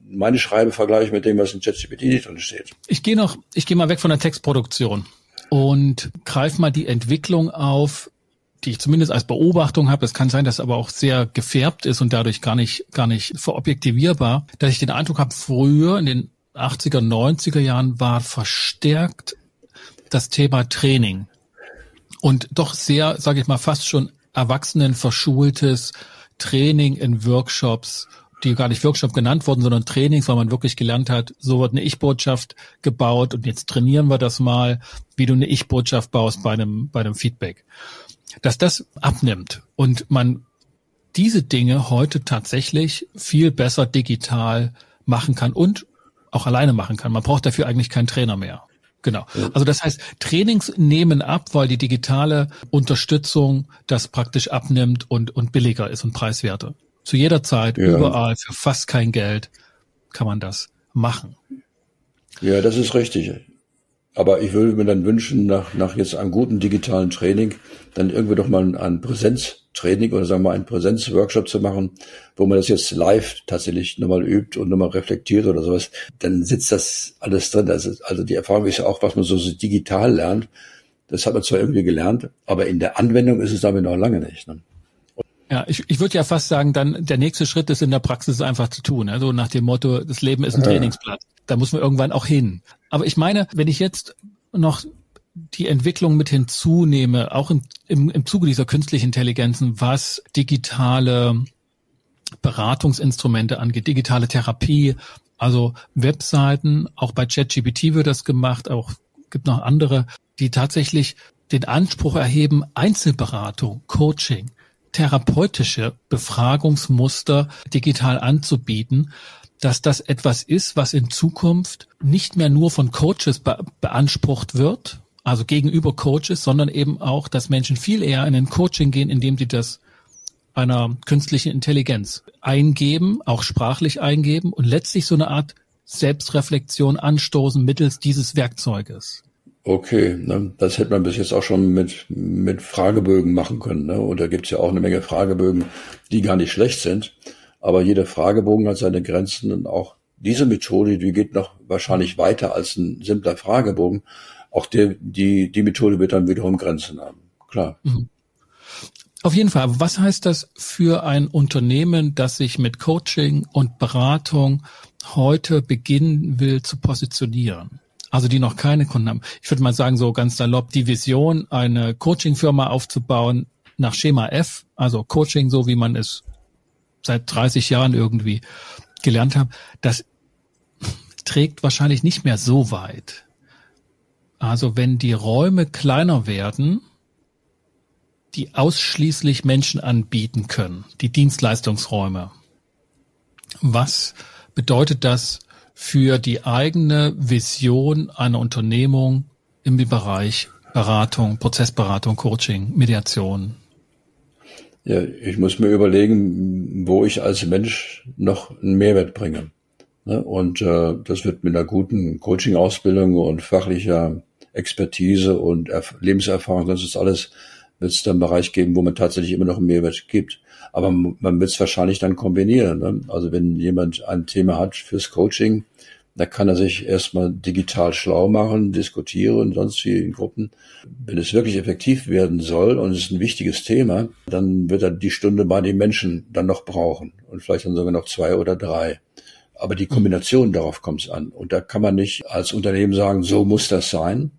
meine Schreibe vergleichen mit dem, was in ChatGPT nicht drin steht. Ich gehe noch, ich gehe mal weg von der Textproduktion und greife mal die Entwicklung auf, die ich zumindest als Beobachtung habe, es kann sein, dass aber auch sehr gefärbt ist und dadurch gar nicht, gar nicht verobjektivierbar, dass ich den Eindruck habe, früher in den 80er, 90er Jahren war verstärkt das Thema Training. Und doch sehr, sage ich mal, fast schon Erwachsenen verschultes Training in Workshops, die gar nicht Workshop genannt wurden, sondern Trainings, weil man wirklich gelernt hat, so wird eine Ich-Botschaft gebaut und jetzt trainieren wir das mal, wie du eine Ich-Botschaft baust bei einem, bei einem Feedback dass das abnimmt und man diese Dinge heute tatsächlich viel besser digital machen kann und auch alleine machen kann. Man braucht dafür eigentlich keinen Trainer mehr. Genau. Also das heißt, Trainings nehmen ab, weil die digitale Unterstützung das praktisch abnimmt und, und billiger ist und preiswerter. Zu jeder Zeit, ja. überall, für fast kein Geld kann man das machen. Ja, das ist richtig. Aber ich würde mir dann wünschen, nach, nach jetzt einem guten digitalen Training, dann irgendwie doch mal ein Präsenztraining oder sagen wir mal einen Präsenzworkshop zu machen, wo man das jetzt live tatsächlich nochmal übt und nochmal reflektiert oder sowas. Dann sitzt das alles drin. Also, also die Erfahrung ist ja auch, was man so digital lernt. Das hat man zwar irgendwie gelernt, aber in der Anwendung ist es damit noch lange nicht. Ne? Ja, ich, ich würde ja fast sagen, dann der nächste Schritt ist in der Praxis einfach zu tun. Also nach dem Motto, das Leben ist ein Trainingsplatz. Da muss man irgendwann auch hin. Aber ich meine, wenn ich jetzt noch die Entwicklung mit hinzunehme, auch im, im, im Zuge dieser künstlichen Intelligenzen, was digitale Beratungsinstrumente angeht, digitale Therapie, also Webseiten, auch bei ChatGPT wird das gemacht, auch gibt noch andere, die tatsächlich den Anspruch erheben, Einzelberatung, Coaching, therapeutische Befragungsmuster digital anzubieten, dass das etwas ist, was in Zukunft nicht mehr nur von Coaches be beansprucht wird, also gegenüber Coaches, sondern eben auch, dass Menschen viel eher in ein Coaching gehen, indem sie das einer künstlichen Intelligenz eingeben, auch sprachlich eingeben und letztlich so eine Art Selbstreflexion anstoßen mittels dieses Werkzeuges. Okay, ne, das hätte man bis jetzt auch schon mit, mit Fragebögen machen können. Ne? Und da gibt's ja auch eine Menge Fragebögen, die gar nicht schlecht sind. Aber jeder Fragebogen hat seine Grenzen und auch diese Methode, die geht noch wahrscheinlich weiter als ein simpler Fragebogen. Auch der, die, die Methode wird dann wiederum Grenzen haben. Klar. Mhm. Auf jeden Fall. Was heißt das für ein Unternehmen, das sich mit Coaching und Beratung heute beginnen will zu positionieren? Also die noch keine Kunden haben. Ich würde mal sagen, so ganz salopp, die Vision, eine Coaching-Firma aufzubauen nach Schema F, also Coaching, so wie man es seit 30 Jahren irgendwie gelernt habe, das trägt wahrscheinlich nicht mehr so weit. Also wenn die Räume kleiner werden, die ausschließlich Menschen anbieten können, die Dienstleistungsräume. Was bedeutet das für die eigene Vision einer Unternehmung im Bereich Beratung, Prozessberatung, Coaching, Mediation? Ja, ich muss mir überlegen, wo ich als Mensch noch einen Mehrwert bringe. Ne? Und äh, das wird mit einer guten Coaching-Ausbildung und fachlicher Expertise und Erf Lebenserfahrung, das ist alles, wird es dann Bereich geben, wo man tatsächlich immer noch einen Mehrwert gibt. Aber man wird es wahrscheinlich dann kombinieren. Ne? Also wenn jemand ein Thema hat fürs Coaching, da kann er sich erstmal digital schlau machen, diskutieren, sonst wie in Gruppen. Wenn es wirklich effektiv werden soll und es ist ein wichtiges Thema, dann wird er die Stunde bei den Menschen dann noch brauchen und vielleicht dann sogar noch zwei oder drei. Aber die Kombination darauf kommt es an. Und da kann man nicht als Unternehmen sagen, so muss das sein.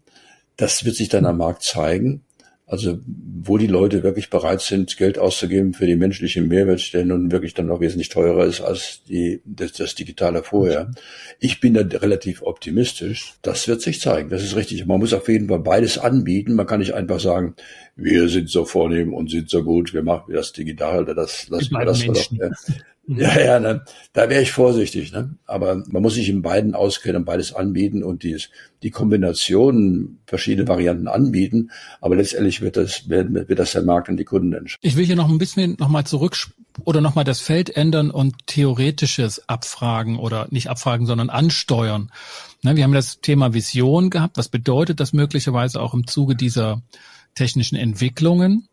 Das wird sich dann am Markt zeigen. Also wo die Leute wirklich bereit sind, Geld auszugeben für die menschliche Mehrwert, der nun wirklich dann noch wesentlich teurer ist als die, das, das Digitale vorher. Ich bin da relativ optimistisch. Das wird sich zeigen. Das ist richtig. Man muss auf jeden Fall beides anbieten. Man kann nicht einfach sagen, wir sind so vornehm und sind so gut, wir machen das digital, das lassen wir das doch. Ja. Mhm. Ja, ja, ne? da wäre ich vorsichtig. Ne? Aber man muss sich in beiden auskennen, beides anbieten und dies, die Kombination verschiedene Varianten anbieten. Aber letztendlich wird das, wird, wird das der Markt und die Kunden entscheiden. Ich will hier noch ein bisschen nochmal zurück oder nochmal das Feld ändern und theoretisches abfragen oder nicht abfragen, sondern ansteuern. Ne, wir haben das Thema Vision gehabt. Was bedeutet das möglicherweise auch im Zuge dieser technischen Entwicklungen?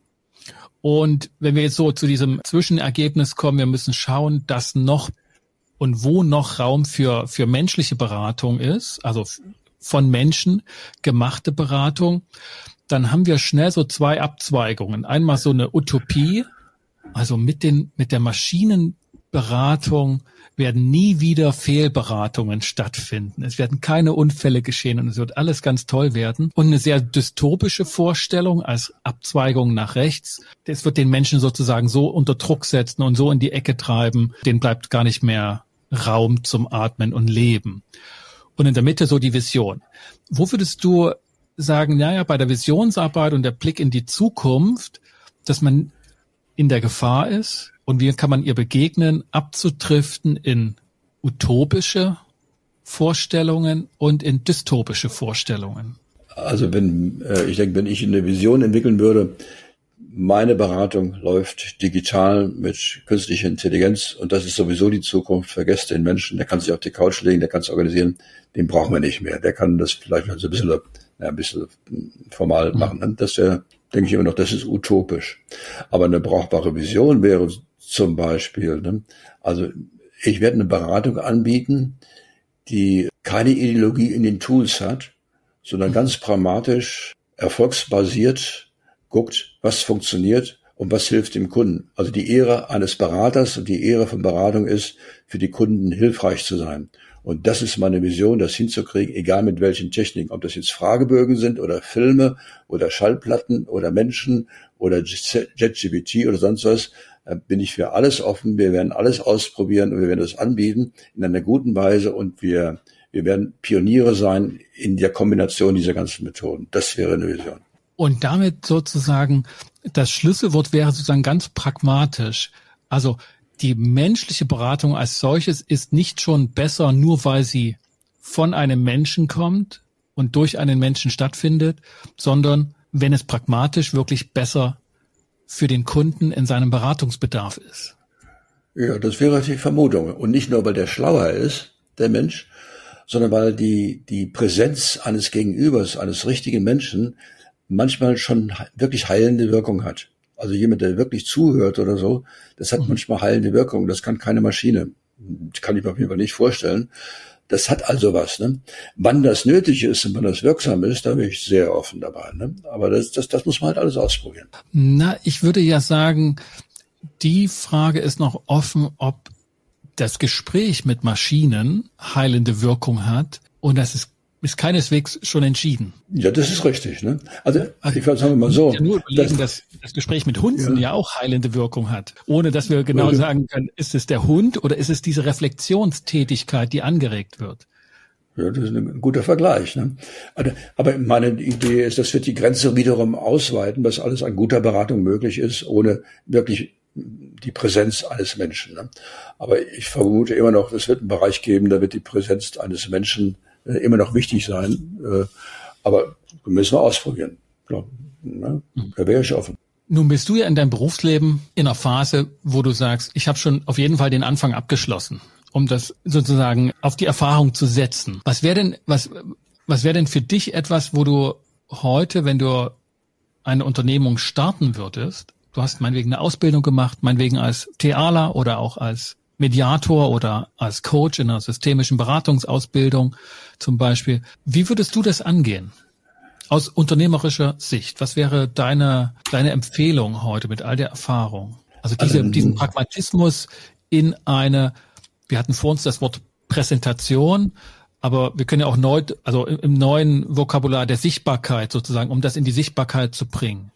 Und wenn wir jetzt so zu diesem Zwischenergebnis kommen, wir müssen schauen, dass noch und wo noch Raum für, für menschliche Beratung ist, also von Menschen gemachte Beratung, dann haben wir schnell so zwei Abzweigungen. Einmal so eine Utopie, also mit den, mit der Maschinenberatung werden nie wieder Fehlberatungen stattfinden. Es werden keine Unfälle geschehen und es wird alles ganz toll werden. Und eine sehr dystopische Vorstellung als Abzweigung nach rechts. Es wird den Menschen sozusagen so unter Druck setzen und so in die Ecke treiben, den bleibt gar nicht mehr Raum zum Atmen und Leben. Und in der Mitte so die Vision. Wo würdest du sagen, naja, bei der Visionsarbeit und der Blick in die Zukunft, dass man in der Gefahr ist, und wie kann man ihr begegnen, abzudriften in utopische Vorstellungen und in dystopische Vorstellungen? Also wenn, äh, ich denke, wenn ich eine Vision entwickeln würde, meine Beratung läuft digital mit künstlicher Intelligenz und das ist sowieso die Zukunft. Vergesst den Menschen, der kann sich auf die Couch legen, der kann es organisieren, den brauchen wir nicht mehr. Der kann das vielleicht so ein bisschen, ja, ein bisschen formal mhm. machen. Das wäre, denke ich immer noch, das ist utopisch. Aber eine brauchbare Vision wäre zum Beispiel. Ne? Also ich werde eine Beratung anbieten, die keine Ideologie in den Tools hat, sondern mhm. ganz pragmatisch, erfolgsbasiert guckt, was funktioniert und was hilft dem Kunden. Also die Ehre eines Beraters und die Ehre von Beratung ist, für die Kunden hilfreich zu sein. Und das ist meine Vision, das hinzukriegen, egal mit welchen Techniken, ob das jetzt Fragebögen sind oder Filme oder Schallplatten oder Menschen oder JetGPT oder sonst was bin ich für alles offen. Wir werden alles ausprobieren und wir werden das anbieten in einer guten Weise und wir, wir werden Pioniere sein in der Kombination dieser ganzen Methoden. Das wäre eine Vision. Und damit sozusagen das Schlüsselwort wäre sozusagen ganz pragmatisch. Also die menschliche Beratung als solches ist nicht schon besser, nur weil sie von einem Menschen kommt und durch einen Menschen stattfindet, sondern wenn es pragmatisch wirklich besser für den Kunden in seinem Beratungsbedarf ist. Ja, das wäre die Vermutung. Und nicht nur, weil der schlauer ist, der Mensch, sondern weil die, die Präsenz eines Gegenübers, eines richtigen Menschen, manchmal schon wirklich heilende Wirkung hat. Also jemand, der wirklich zuhört oder so, das hat mhm. manchmal heilende Wirkung. Das kann keine Maschine. Das kann ich mir auf jeden Fall nicht vorstellen. Das hat also was. Ne? Wann das nötig ist und wann das wirksam ist, da bin ich sehr offen dabei. Ne? Aber das, das, das muss man halt alles ausprobieren. Na, ich würde ja sagen, die Frage ist noch offen, ob das Gespräch mit Maschinen heilende Wirkung hat. Und das ist ist keineswegs schon entschieden. Ja, das ist richtig. Ne? Also, also ich sagen wir mal so. Ja nur überlegen, dass, dass das Gespräch mit Hunden ja. ja. auch heilende Wirkung hat, ohne dass wir genau ja. sagen können, ist es der Hund oder ist es diese Reflexionstätigkeit, die angeregt wird. Ja, das ist ein guter Vergleich. Ne? Aber meine Idee ist, das wird die Grenze wiederum ausweiten, was alles an guter Beratung möglich ist, ohne wirklich die Präsenz eines Menschen. Ne? Aber ich vermute immer noch, es wird einen Bereich geben, da wird die Präsenz eines Menschen äh, immer noch wichtig sein. Äh, aber müssen wir ausprobieren. Glaub, ne? Da wäre ich offen. Nun bist du ja in deinem Berufsleben in einer Phase, wo du sagst, ich habe schon auf jeden Fall den Anfang abgeschlossen. um das sozusagen auf die Erfahrung zu setzen. Was wäre denn, was, was wäre denn für dich etwas, wo du heute, wenn du eine Unternehmung starten würdest, du hast meinetwegen eine Ausbildung gemacht, meinetwegen als Thealer oder auch als Mediator oder als Coach in einer systemischen Beratungsausbildung zum Beispiel. Wie würdest du das angehen? Aus unternehmerischer Sicht, was wäre deine, deine Empfehlung heute mit all der Erfahrung? Also diese, ähm, diesen Pragmatismus in eine, wir hatten vor uns das Wort Präsentation, aber wir können ja auch neu, also im neuen Vokabular der Sichtbarkeit sozusagen, um das in die Sichtbarkeit zu bringen.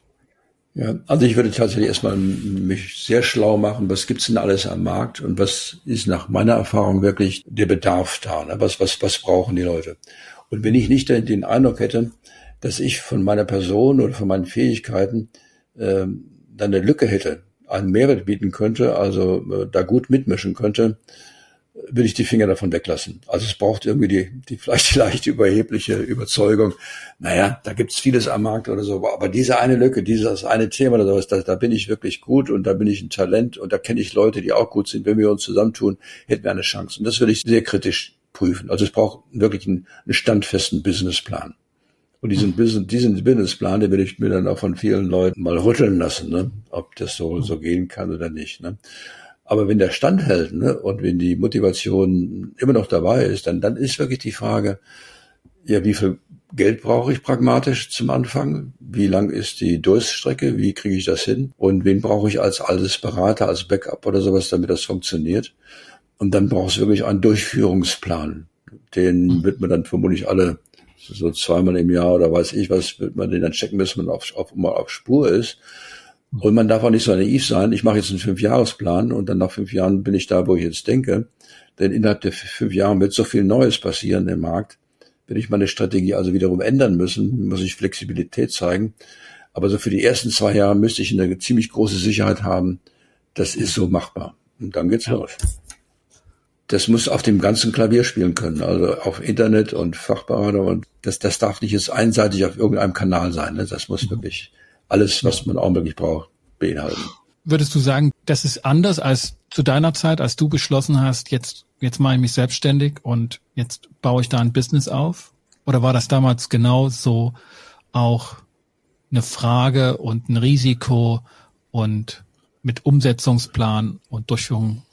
Ja, also ich würde tatsächlich erstmal mich sehr schlau machen, was gibt's denn alles am Markt und was ist nach meiner Erfahrung wirklich der Bedarf da, ne? was, was, was brauchen die Leute. Und wenn ich nicht den Eindruck hätte, dass ich von meiner Person oder von meinen Fähigkeiten ähm, dann eine Lücke hätte, einen Mehrwert bieten könnte, also äh, da gut mitmischen könnte, will ich die Finger davon weglassen. Also es braucht irgendwie die, die vielleicht die leichte überhebliche Überzeugung, naja, da gibt's vieles am Markt oder so, aber diese eine Lücke, dieses eine Thema oder sowas, da, da bin ich wirklich gut und da bin ich ein Talent und da kenne ich Leute, die auch gut sind. Wenn wir uns zusammentun, hätten wir eine Chance. Und das würde ich sehr kritisch prüfen. Also es braucht wirklich einen, einen standfesten Businessplan. Und diesen, Business, diesen Businessplan, den will ich mir dann auch von vielen Leuten mal rütteln lassen, ne? ob das so, so gehen kann oder nicht. Ne? Aber wenn der standhält ne? und wenn die Motivation immer noch dabei ist, dann, dann ist wirklich die Frage, ja, wie viel Geld brauche ich pragmatisch zum Anfang? Wie lang ist die Durststrecke? Wie kriege ich das hin? Und wen brauche ich als altes Berater, als Backup oder sowas, damit das funktioniert? Und dann braucht es wirklich einen Durchführungsplan. Den wird man dann vermutlich alle so zweimal im Jahr oder weiß ich was, wird man den dann checken, bis man auf, auf, mal auf Spur ist. Und man darf auch nicht so naiv sein. Ich mache jetzt einen Fünfjahresplan und dann nach fünf Jahren bin ich da, wo ich jetzt denke. Denn innerhalb der fünf Jahre wird so viel Neues passieren im Markt. Wenn ich meine Strategie also wiederum ändern müssen, muss ich Flexibilität zeigen. Aber so für die ersten zwei Jahre müsste ich eine ziemlich große Sicherheit haben. Das ist so machbar. Und dann geht's los das muss auf dem ganzen Klavier spielen können, also auf Internet und Fachberater und das, das darf nicht jetzt einseitig auf irgendeinem Kanal sein. Ne? Das muss wirklich alles, was man augenblicklich braucht, beinhalten. Würdest du sagen, das ist anders als zu deiner Zeit, als du beschlossen hast, jetzt, jetzt mache ich mich selbstständig und jetzt baue ich da ein Business auf? Oder war das damals genauso auch eine Frage und ein Risiko und mit Umsetzungsplan und Durchführung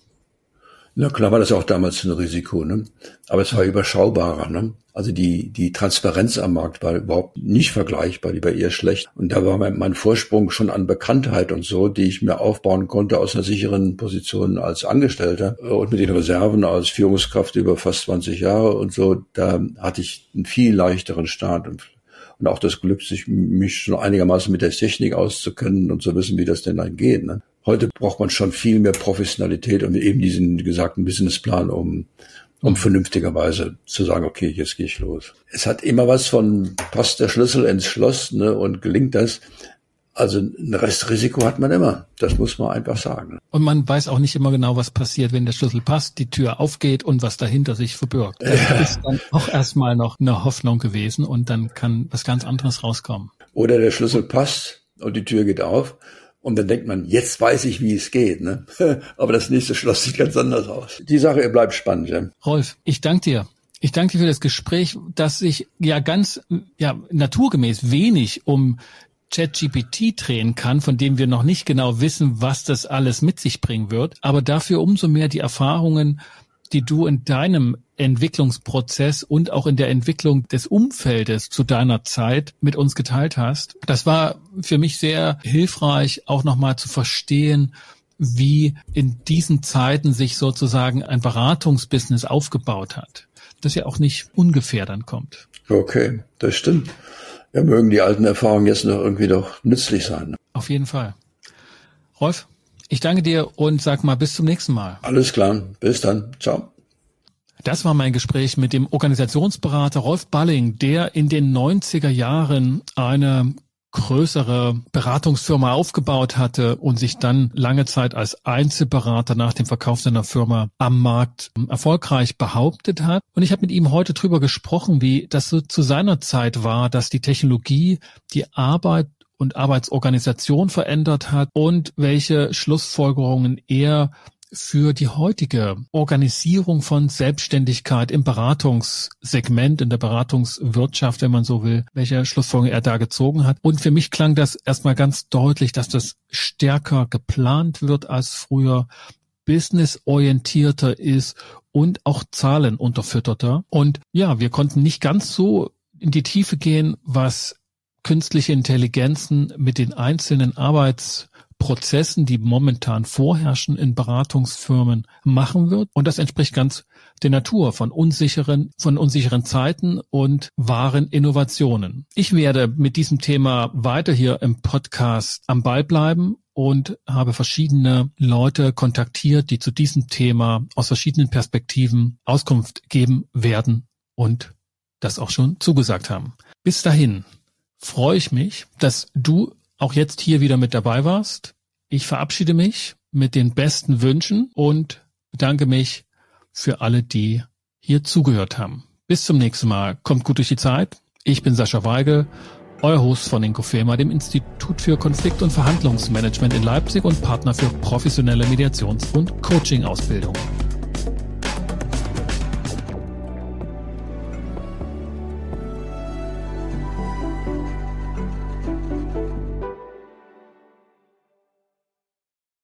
na klar war das auch damals ein Risiko, ne? aber es war überschaubarer. Ne? Also die, die Transparenz am Markt war überhaupt nicht vergleichbar, die war eher schlecht. Und da war mein, mein Vorsprung schon an Bekanntheit und so, die ich mir aufbauen konnte aus einer sicheren Position als Angestellter und mit den Reserven als Führungskraft über fast 20 Jahre und so, da hatte ich einen viel leichteren Start und und auch das Glück, sich mich schon einigermaßen mit der Technik auszukennen und zu wissen, wie das denn dann geht. Ne? Heute braucht man schon viel mehr Professionalität und eben diesen gesagten Businessplan, um, um vernünftigerweise zu sagen, okay, jetzt gehe ich los. Es hat immer was von passt der Schlüssel ins Schloss ne, und gelingt das. Also ein Restrisiko hat man immer. Das muss man einfach sagen. Und man weiß auch nicht immer genau, was passiert, wenn der Schlüssel passt, die Tür aufgeht und was dahinter sich verbirgt. Das ja. ist dann auch erstmal noch eine Hoffnung gewesen und dann kann was ganz anderes rauskommen. Oder der Schlüssel passt und die Tür geht auf und dann denkt man, jetzt weiß ich, wie es geht. Ne? Aber das nächste Schloss sieht ganz anders aus. Die Sache bleibt spannend. Ja. Rolf, ich danke dir. Ich danke dir für das Gespräch, das sich ja ganz ja, naturgemäß wenig um ChatGPT drehen kann, von dem wir noch nicht genau wissen, was das alles mit sich bringen wird, aber dafür umso mehr die Erfahrungen, die du in deinem Entwicklungsprozess und auch in der Entwicklung des Umfeldes zu deiner Zeit mit uns geteilt hast. Das war für mich sehr hilfreich, auch nochmal zu verstehen, wie in diesen Zeiten sich sozusagen ein Beratungsbusiness aufgebaut hat, das ja auch nicht ungefähr dann kommt. Okay, das stimmt. Ja, mögen die alten Erfahrungen jetzt noch irgendwie doch nützlich sein. Auf jeden Fall. Rolf, ich danke dir und sag mal bis zum nächsten Mal. Alles klar. Bis dann. Ciao. Das war mein Gespräch mit dem Organisationsberater Rolf Balling, der in den 90er Jahren eine größere Beratungsfirma aufgebaut hatte und sich dann lange Zeit als Einzelberater nach dem Verkauf seiner Firma am Markt erfolgreich behauptet hat. Und ich habe mit ihm heute drüber gesprochen, wie das so zu seiner Zeit war, dass die Technologie die Arbeit und Arbeitsorganisation verändert hat und welche Schlussfolgerungen er für die heutige Organisierung von Selbstständigkeit im Beratungssegment, in der Beratungswirtschaft, wenn man so will, welche Schlussfolgerung er da gezogen hat. Und für mich klang das erstmal ganz deutlich, dass das stärker geplant wird als früher, businessorientierter ist und auch Zahlen unterfütterter. Und ja, wir konnten nicht ganz so in die Tiefe gehen, was künstliche Intelligenzen mit den einzelnen Arbeits Prozessen, die momentan vorherrschen in Beratungsfirmen, machen wird. Und das entspricht ganz der Natur von unsicheren, von unsicheren Zeiten und wahren Innovationen. Ich werde mit diesem Thema weiter hier im Podcast am Ball bleiben und habe verschiedene Leute kontaktiert, die zu diesem Thema aus verschiedenen Perspektiven Auskunft geben werden und das auch schon zugesagt haben. Bis dahin freue ich mich, dass du auch jetzt hier wieder mit dabei warst. Ich verabschiede mich mit den besten Wünschen und bedanke mich für alle, die hier zugehört haben. Bis zum nächsten Mal. Kommt gut durch die Zeit. Ich bin Sascha Weigel, euer Host von Inkofema, dem Institut für Konflikt- und Verhandlungsmanagement in Leipzig und Partner für professionelle Mediations- und Coaching-Ausbildung.